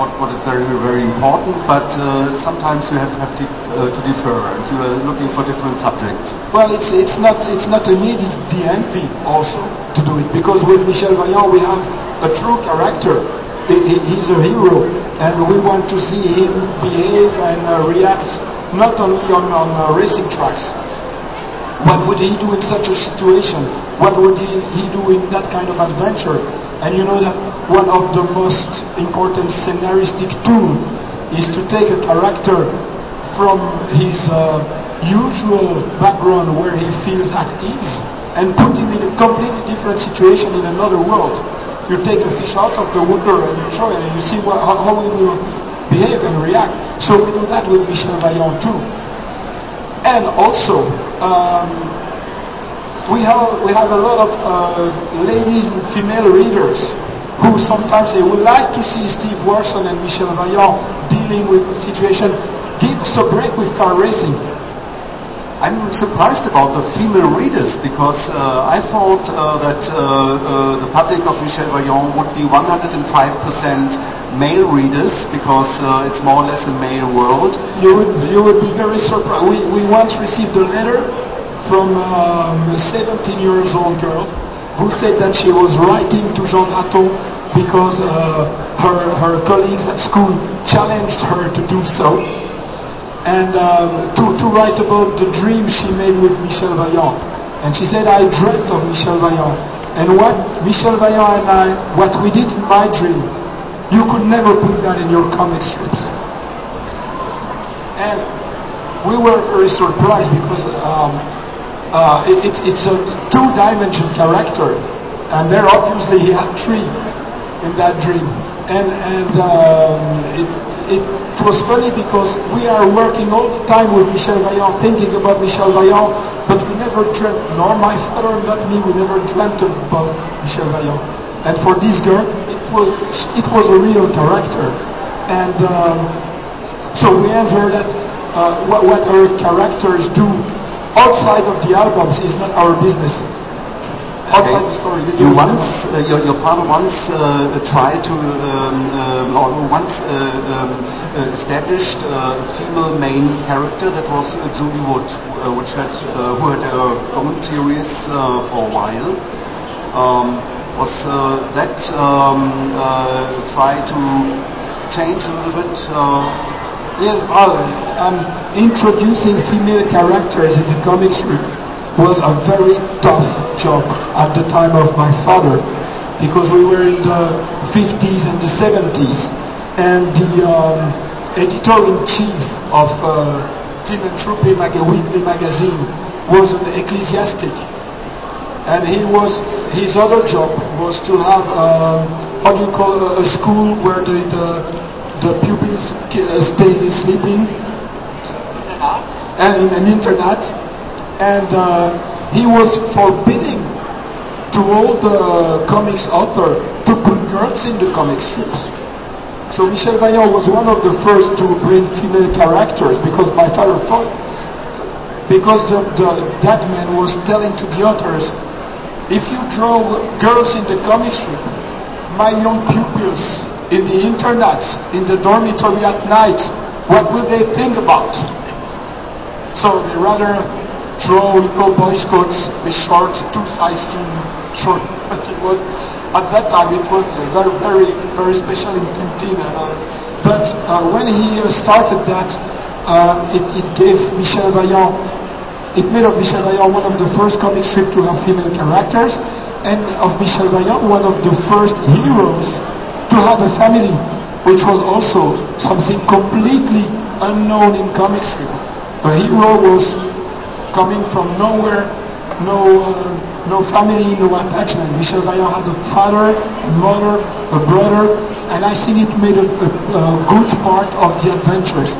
what what is very very important, but sometimes you have, have to, to defer and you are looking for different subjects. Well, it's it's not it's not a need. The also to do it because with Michel Vaillant we have a true character. He, he- he's a hero, and we want to see him behave and uh, react not only on on uh, racing tracks. What would he do in such a situation? What would he, he do in that kind of adventure? And you know that one of the most important scenaristic tool is to take a character from his uh, usual background where he feels at ease and put him in a completely different situation in another world. You take a fish out of the water and you throw it and you see what, how, how he will behave and react. So we do that with Michel Vaillant too. And also, um, we have we have a lot of uh, ladies and female readers who sometimes they would like to see Steve Warson and Michel Vaillant dealing with the situation. Give us a break with car racing. I'm surprised about the female readers because uh, I thought uh, that uh, uh, the public of Michel Vaillant would be 105% male readers because uh, it's more or less a male world. You would you would be very surprised. We we once received a letter from um, a 17 years old girl who said that she was writing to Jean Graton because uh, her her colleagues at school challenged her to do so and um, to, to write about the dream she made with Michel Vaillant. And she said, I dreamt of Michel Vaillant. And what Michel Vaillant and I, what we did in my dream, you could never put that in your comic strips. And we were very surprised because um, uh, it, it's- a two-dimension character, and there obviously he had three in that dream. And and um, it, it was funny because we are working all the time with Michel Vaillant, thinking about Michel Vaillant, but we never dreamt, nor my father, not me, we never dreamt about Michel Vaillant. And for this girl, it was it was a real character, and. Um, so we ensure that uh, what, what our characters do outside of the albums is not our business. Outside the story. they do You once, uh, your, your father once uh, tried to, um, um, or once uh, um, uh, established a female main character that was uh, Julie Wood, uh, which had, uh, who had a own series uh, for a while. Um, was uh, that um, uh, try to change a little bit? Uh, Yeah, well, um, introducing female characters in the comic strip was a very tough job at the time of my father because we were in the 50s and the 70s and the um, editor-in-chief of uh, Tintin mag- weekly magazine was an ecclesiastic and he was his other job was to have um, how do you call a, a school where the the, the pupils uh, stay sleeping. And an internat and uh, he was forbidding to all the comics author to put girls in the comic strips so Michel Vaillant was one of the first to bring female characters because my father thought because the, the, that man was telling to the others, if you draw girls in the comic strip, my young pupils in the internet, in the dormitory at night, what will they think about? So they rather draw little boy scouts with short, two size too short. But it was at that time it was very, very, very special in Tintin. Uh, but uh, when he uh, started that, uh, it, it gave Michel Vaillant. It made of Michel Vaillant one of the first comic strip to have female characters, and of Michel Vaillant one of the first heroes to have a family, which was also something completely unknown in comic strip. A hero was coming from nowhere, no, uh, no family, no attachment. Michel Vaillant has a father, a mother, a brother, and I think it made a, a, a good part of the adventures.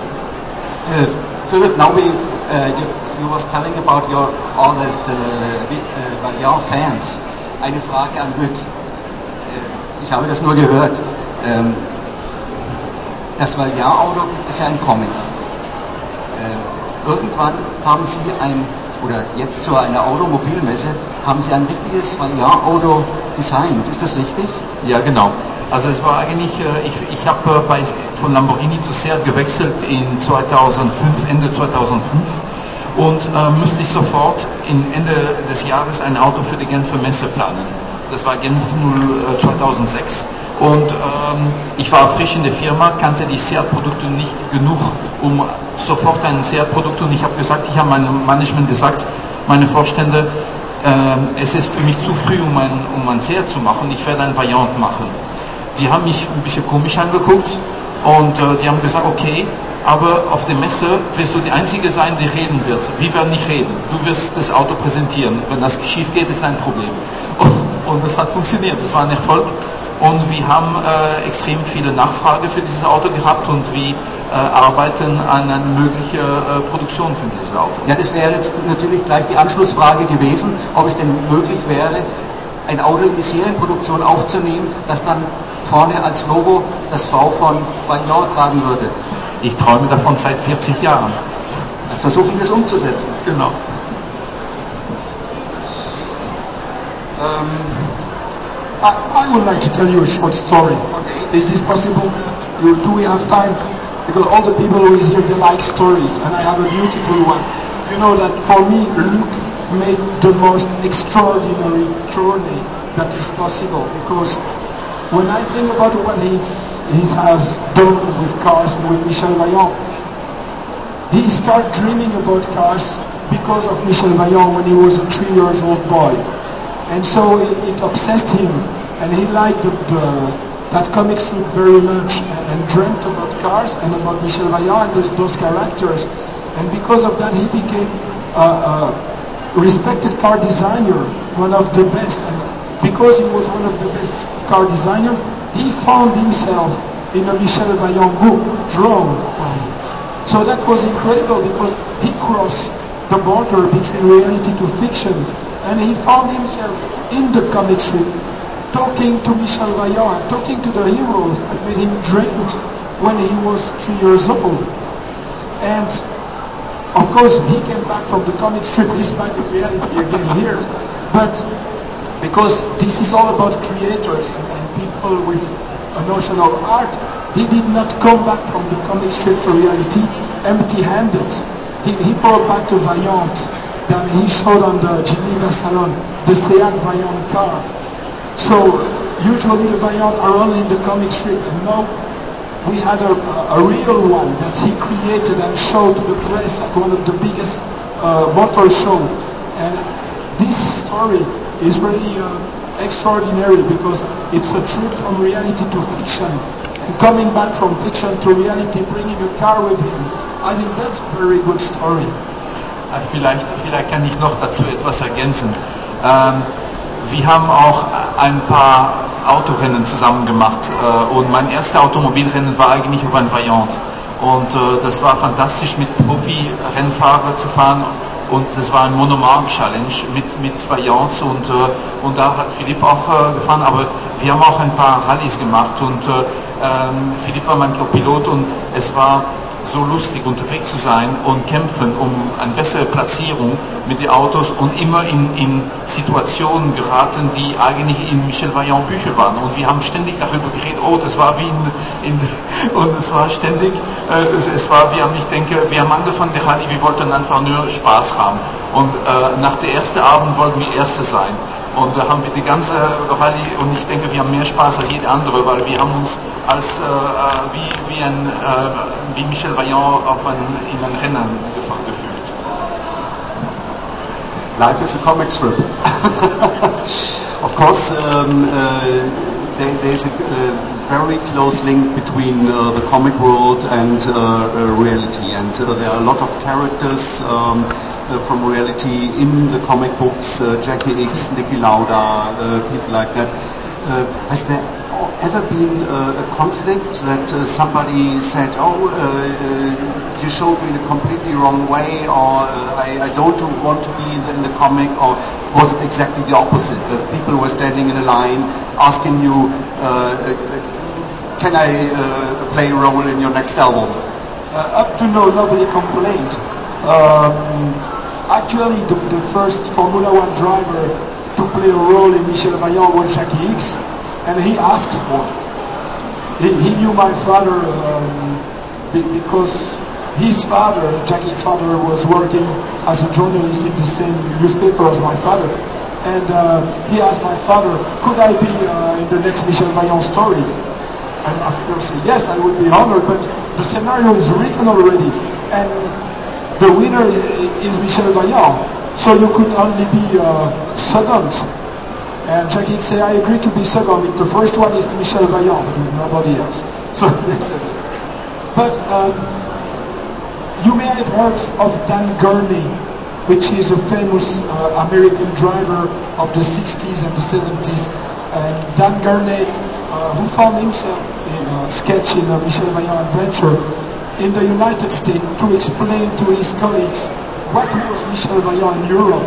Uh, now we, uh, you, you was telling about your all the, the, the Vaillant fans. Eine Frage an Luc. Ich habe das nur gehört. Ähm, das Vaillant-Auto es ja im Comic. Äh, irgendwann haben Sie ein, oder jetzt zu einer Automobilmesse, haben Sie ein richtiges Vaillant-Auto designt. Ist das richtig? Ja, genau. Also es war eigentlich, äh, ich, ich habe bei von Lamborghini zu Seat gewechselt in 2005, Ende 2005 und äh, musste ich sofort in Ende des Jahres ein Auto für die Genfer Messe planen. Das war Genf 0, äh, 2006 und ähm, ich war frisch in der Firma, kannte die Seat-Produkte nicht genug, um sofort ein Seat-Produkt und ich habe gesagt, ich habe meinem Management gesagt, meine Vorstände, äh, es ist für mich zu früh, um ein, um ein Seat zu machen, ich werde ein Variant machen. Die haben mich ein bisschen komisch angeguckt und äh, die haben gesagt, okay, aber auf der Messe wirst du die Einzige sein, die reden wird. Wir werden nicht reden. Du wirst das Auto präsentieren. Wenn das schief geht, ist ein Problem. Und, und das hat funktioniert. Das war ein Erfolg. Und wir haben äh, extrem viele Nachfrage für dieses Auto gehabt und wir äh, arbeiten an einer möglichen äh, Produktion für dieses Auto. Ja, das wäre jetzt natürlich gleich die Anschlussfrage gewesen, ob es denn möglich wäre, ein Auto in die Serienproduktion aufzunehmen, das dann vorne als Logo das V von Vaillant tragen würde. Ich träume davon seit 40 Jahren. Dann versuchen wir es umzusetzen. Genau. Um, I, I would like to tell you a short story. Is this possible? You, do we have time? Because all the people who is here, they like stories, and I have a beautiful one. You know that for me, Luc made the most extraordinary journey that is possible because when I think about what he's, he has done with cars and with Michel Vaillant, he started dreaming about cars because of Michel Vaillant when he was a three years old boy. And so it, it obsessed him and he liked the, the, that comic strip very much and, and, dreamt about cars and about Michel Vaillant and those, those characters. And because of that he became a, a respected car designer, one of the best. And because he was one of the best car designers, he found himself in a Michel Vaillant book drawn by him. So that was incredible because he crossed the border between reality to fiction and he found himself in the comic strip talking to Michel Vaillant, talking to the heroes that made him dream when he was three years old. And of course, he came back from the comic strip, he's back in reality again here. But because this is all about creators and, and people with a notion of art, he did not come back from the comic strip to reality empty-handed. He, he brought back to Vaillant that he showed on the Geneva Salon, the Seat Vaillant car. So usually the Vaillant are only in the comic strip, and now we had a, a, real one that he created and showed to the press at one of the biggest uh, motor show. And this story is really uh, extraordinary because it's a trip from reality to fiction. And coming back from fiction to reality, bringing a car with him, I think that's a very good story. Vielleicht, vielleicht kann ich noch dazu etwas ergänzen. Ähm, wir haben auch ein paar Autorennen zusammen gemacht äh, und mein erstes Automobilrennen war eigentlich auf ein Vaillant. Und äh, das war fantastisch mit Profi-Rennfahrer zu fahren. Und das war ein Monomark-Challenge mit, mit Vaillants und, äh, und da hat Philipp auch äh, gefahren, aber wir haben auch ein paar Rallyes gemacht. Und Ähm, Philipp war mein Co-Pilot und es war so lustig unterwegs zu sein und kämpfen um eine bessere Platzierung mit den Autos und immer in, in Situationen geraten, die eigentlich in Michel Vaillant Bücher waren. Und wir haben ständig darüber geredet, oh, das war wie in, in und es war ständig, äh, es, es, war, wir haben, ich denke, wir haben angefangen, der Rallye, wir wollten einfach nur Spaß haben. Und äh, nach der ersten Abend wollten wir Erste sein. Und da haben wir die ganze Rallye und ich denke, wir haben mehr Spaß als jede andere, weil wir haben uns als äh, wie, wie, ein, äh, wie Michel Vaillant auf ein, in ein Rennen gefühlt. Life is a comic strip. of course, um, uh, there, there's a, very close link between uh, the comic world and uh, uh reality, and uh, there are a lot of characters um, uh, from reality in the comic books. Jacky Ickx, Niki Lauda, people like that. has there ever been a conflict that somebody said, "Oh"? you showed me in a completely wrong way, or uh, I, I, don't want to be in the, in the, comic, or was it exactly the opposite? That people were standing in a line asking you, uh, can I uh, play a role in your next album? Uh, up to now, nobody complained. Um, actually, the, the, first Formula One driver to play a role in Michel Vaillant was Jacky Ickx, and he asked for it. He, he knew my father um, because his father, Jackie's father, was working as a journalist in the same newspaper as my father. And uh, he asked my father, could I be uh, in the next Michel Vaillant story? And of course, yes, I would be honored, but the scenario is written already. And the winner is, is Michel Vaillant. So you could only be uh, second. And Jacky said, I agree to be second if the first one is Michel Vaillant, but nobody else. So but um, you may have heard of Dan Gurney, which is a famous uh, American driver of the 60s and the 70s. And Dan Gurney, uh, who found himself in uh, a sketch in a Michel Vaillant adventure in the United States to explain to his colleagues what was Michel Vaillant in Europe.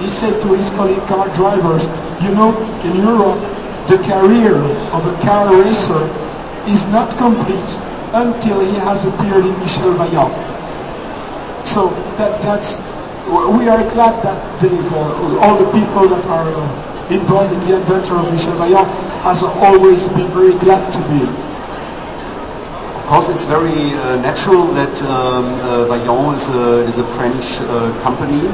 He said to his colleague car drivers, you know, in Europe, the career of a car racer is not complete until he has appeared in Michel Vaillant. So that, that's, we are glad that the, uh, all the people that are uh, involved in the adventure of Michel Vaillant has always been very glad to be. Of course, it's very uh, natural that um, uh, Vaillant is a, is a French uh, company.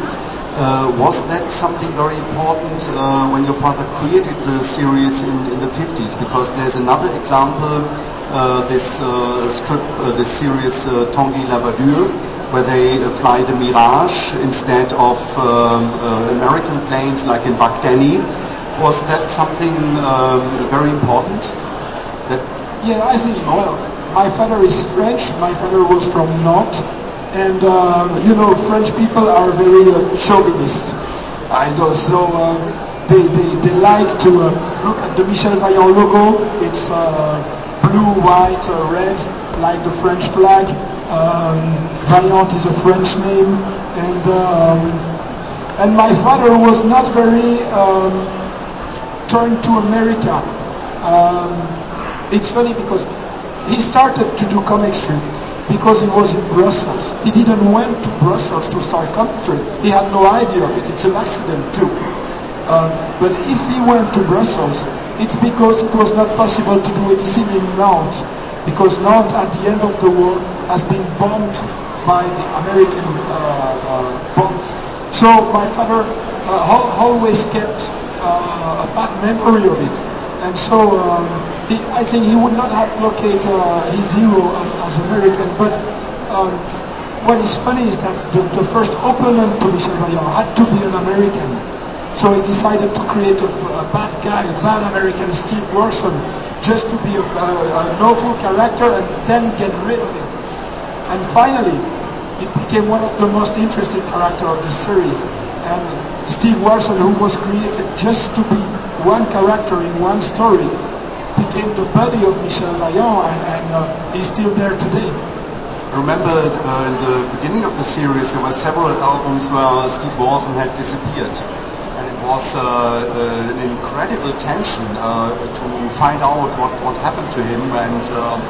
Uh, was that something very important uh, when your father created the series in, in, the 50s? Because there's another example, uh, this strip, this series Tanguy Laverdure, where they fly the Mirage instead of um, uh, American planes like in Buck Danny. Was that something um, very important? That yeah, I think, well, my father is French. My father was from Nantes. And, um, you know, French people are very uh, chauvinist. I know, so uh, they, they, they like to uh, look at the Michel Vaillant logo. It's uh, blue, white, uh, red, like the French flag. Um, Vaillant is a French name, and um, and my father was not very um, turned to America. Um, it's funny because he started to do comic strip because he was in Brussels. He didn't went to Brussels to start comic strip. He had no idea of it. It's an accident too. Um, but if he went to Brussels, it's because it was not possible to do anything in Nantes because Nantes at the end of the war has been bombed by the American uh, uh, bombs. So my father uh, always kept uh, a bad memory of it. And so um, he, I think he would not have located uh, his hero as, as American. But um, what is funny is that the, the first opponent to Vaillant had to be an American. So he decided to create a, a bad guy, a bad American, Steve Warson, just to be a, a, an awful character and then get rid of him. And finally, it became one of the most interesting characters of the series. And Steve Warson, who was created just to be one character in one story, became the buddy of Michel Vaillant and, and uh, he's still there today. I remember uh, in the beginning of the series there were several albums where Steve Warson had disappeared and it was uh, uh, an incredible tension uh, to find out what, what happened to him. And um,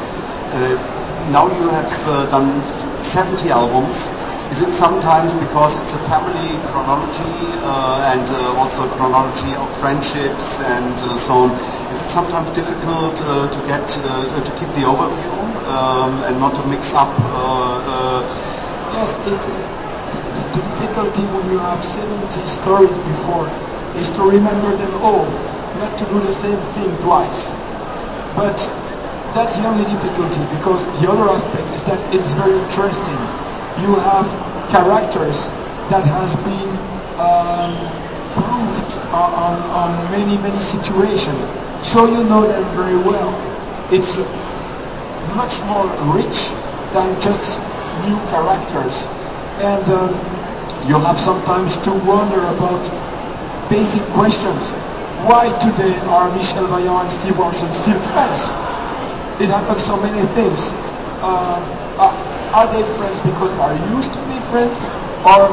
now you have uh, done 70 albums. Is it sometimes because it's a family chronology uh, and uh, also a chronology of friendships and uh, so on? Is it sometimes difficult uh, to get uh, to keep the overview um, and not to mix up? Uh, Yes, it's, the difficulty when you have 70 stories before is to remember them all, not to do the same thing twice. But that's the only difficulty because the other aspect is that it's very interesting. You have characters that has been um, proved on, on, many, many situations. So you know them very well. It's much more rich than just new characters. And um, you have sometimes to wonder about basic questions. Why today are Michel Vaillant and Steve Warson still friends? It happens so many things. Uh, are, are they friends because they are used to be friends? Or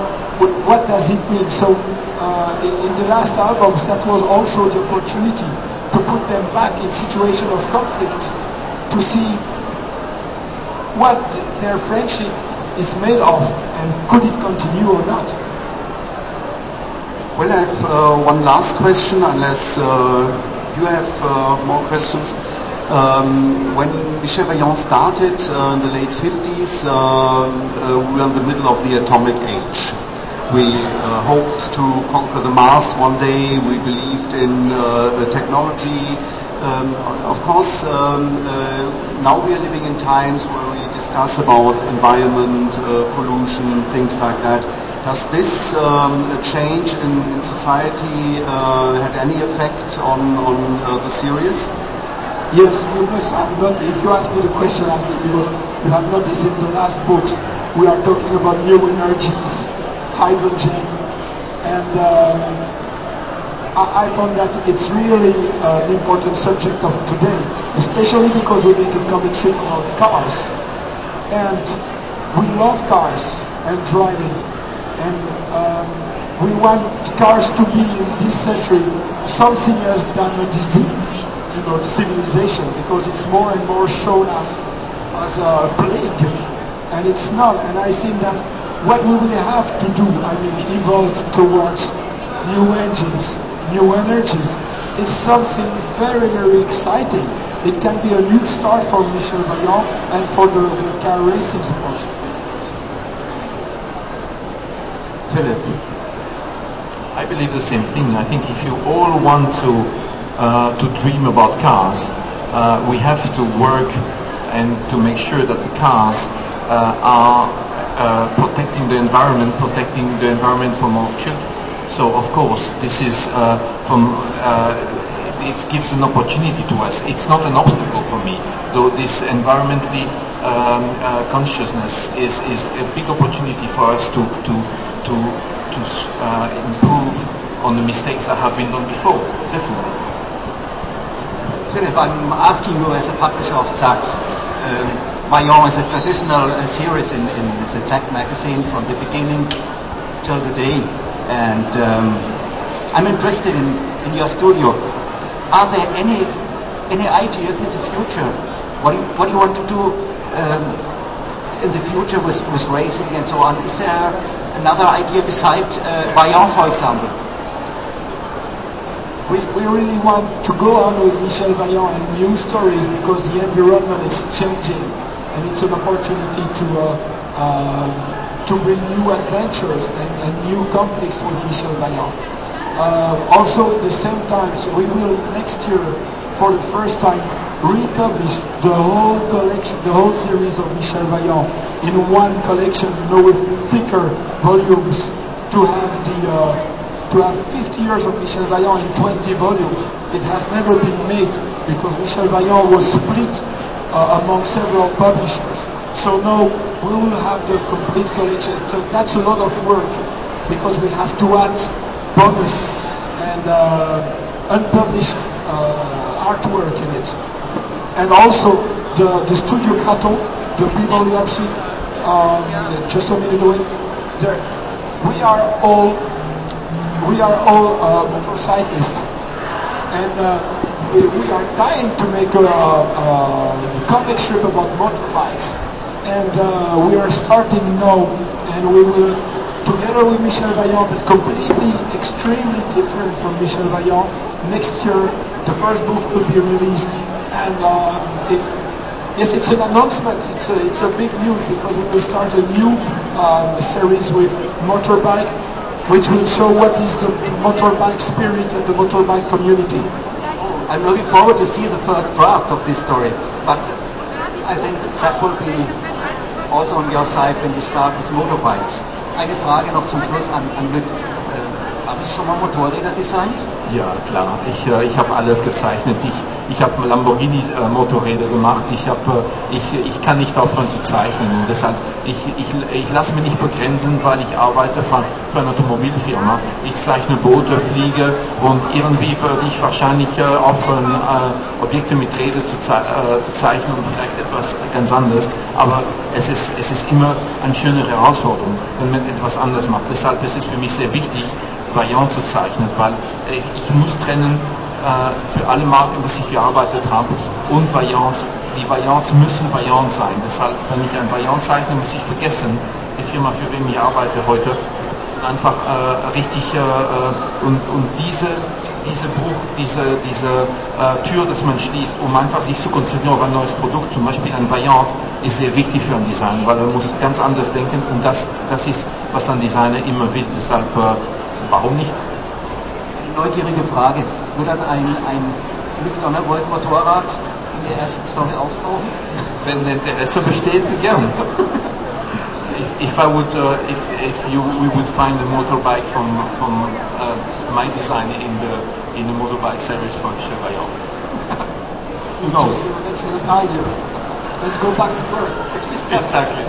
what does it mean? So uh, in, in the last albums, that was also the opportunity to put them back in situation of conflict, to see what their friendship is made of and could it continue or not. Well, I have uh, one last question, unless uh, you have uh, more questions. Um, when Michel Vaillant started uh, in the late 50s, uh, uh, we were in the middle of the atomic age. We uh, hoped to conquer the Mars one day. We believed in uh, technology. Um, of course, um, uh, now we are living in times where we discuss about environment, pollution, things like that. Does this um, change in, society had any effect on, on the series? Yes, you must have not. If you ask me the question, I said because you have noticed in the last books we are talking about new energies, hydrogen, and um, I, I found that it's really uh, an important subject of today, especially because we make a strip about cars, and we love cars and driving, and um, we want cars to be in this century something else than a disease you know, to civilization because it's more and more shown as as a plague, and it's not. And I think that what we will have to do, I mean, evolve towards new engines, new energies, is something very, very exciting. It can be a new start for Michel Vaillant and for the, the car racing sports. Philip. I believe the same thing. I think if you all want to uh, to dream about cars, uh, we have to work and to make sure that the cars uh, are uh, protecting the environment, protecting the environment from our children. So of course, this is uh, from it gives an opportunity to us. It's not an obstacle for me, though this environmentally um, uh, consciousness is, is a big opportunity for us to to to to uh, improve on the mistakes that have been done before. Definitely. Philip, I'm asking you as a publisher of Zack. Um, Vaillant is a traditional uh, series in, in the Zack magazine from the beginning till the day. And um, I'm interested in, in your studio. Are there any any ideas in the future? What do you, what do you want to do um, in the future with, with racing and so on? Is there another idea besides uh, for example? We, we really want to go on with Michel Vaillant and new stories because the environment is changing and it's an opportunity to uh, uh, to bring new adventures and, and new conflicts for Michel Vaillant. Uh, also, at the same time, so we will next year, for the first time, republish the whole collection, the whole series of Michel Vaillant in one collection, you know, with thicker volumes to have the uh, to have 50 years of Michel Vaillant in 20 volumes. It has never been made because Michel Vaillant was split uh, among several publishers. So now we will have the complete collection. So that's a lot of work because we have to add bonus and uh, unpublished uh, artwork in it. And also the, the Studio Graton, the people you have seen um, just a minute away, there, we are all we are all uh, motorcyclists, and uh, we, we are dying to make a, a, comic strip about motorbikes, and uh, we are starting now, and we will together with Michel Vaillant, but completely, extremely different from Michel Vaillant. Next year, the first book will be released, and uh, it, yes, it's an announcement. It's a, it's a big news because we will start a new um, series with motorbike, which will show what is the, motorbike spirit and the motorbike community. I'm looking forward to see the first draft of this story, but I think that will be also on your side when you start with motorbikes. Eine Frage noch zum Schluss an, an Lück. Äh, haben Sie schon mal Motorräder designt? Ja, klar. Ich, äh, ich habe alles gezeichnet. Ich, ich habe Lamborghini-Motorräder äh, gemacht. Ich, hab, äh, ich, ich kann nicht aufhören zu zeichnen. Und deshalb, ich, ich, ich lasse mich nicht begrenzen, weil ich arbeite für, für eine Automobilfirma. Ich zeichne Boote, fliege und irgendwie würde ich wahrscheinlich äh, aufhören, äh, Objekte mit Rädern zu, ze zu zeichnen und vielleicht etwas ganz anderes. Aber es ist, es ist immer eine schöne Herausforderung, wenn man etwas anderes macht. Deshalb ist es für mich sehr wichtig, Vaillant zu zeichnen, weil ich muss trennen äh, für alle Marken, die ich gearbeitet habe und Vaillants. Die Vaillants müssen Vaillant sein. Deshalb, wenn ich ein Vaillant zeichne, muss ich vergessen, die Firma, für wen ich arbeite heute, einfach äh, richtig äh, und, und diese, diese Bruch, diese, diese äh, Tür, dass man schließt, um einfach sich zu konzentrieren auf ein neues Produkt, zum Beispiel ein Variant, ist sehr wichtig für ein Design, weil man muss ganz anders denken und das, das ist, was ein Designer immer will. Deshalb, äh, warum nicht? Neugierige Frage. Wird dann ein, ein Donnerbold Motorrad in der ersten Story auftauchen? Wenn Interesse besteht, gern. if, if I would, uh, if, if you, we would find a motorbike from, from uh, my design in the, in the motorbike service for Chevrolet. Just an excellent idea. Let's go back to work. exactly.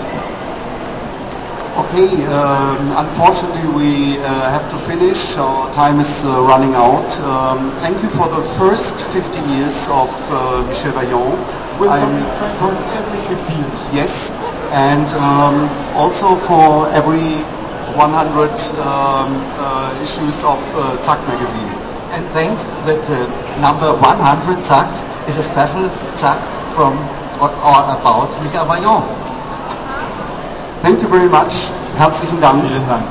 Okay, um, unfortunately we uh, have to finish. Our time is uh, running out. Um, thank you for the first 50 years of uh, Michel Vaillant. We'll come to Frankfurt every 50 years. Yes, and um, also for every 100 um, uh, issues of uh, Zack magazine. And thanks that uh, number 100 Zack is a special Zack from or, or about Michel Vaillant. Thank you very much. Herzlichen Dank. Vielen Dank.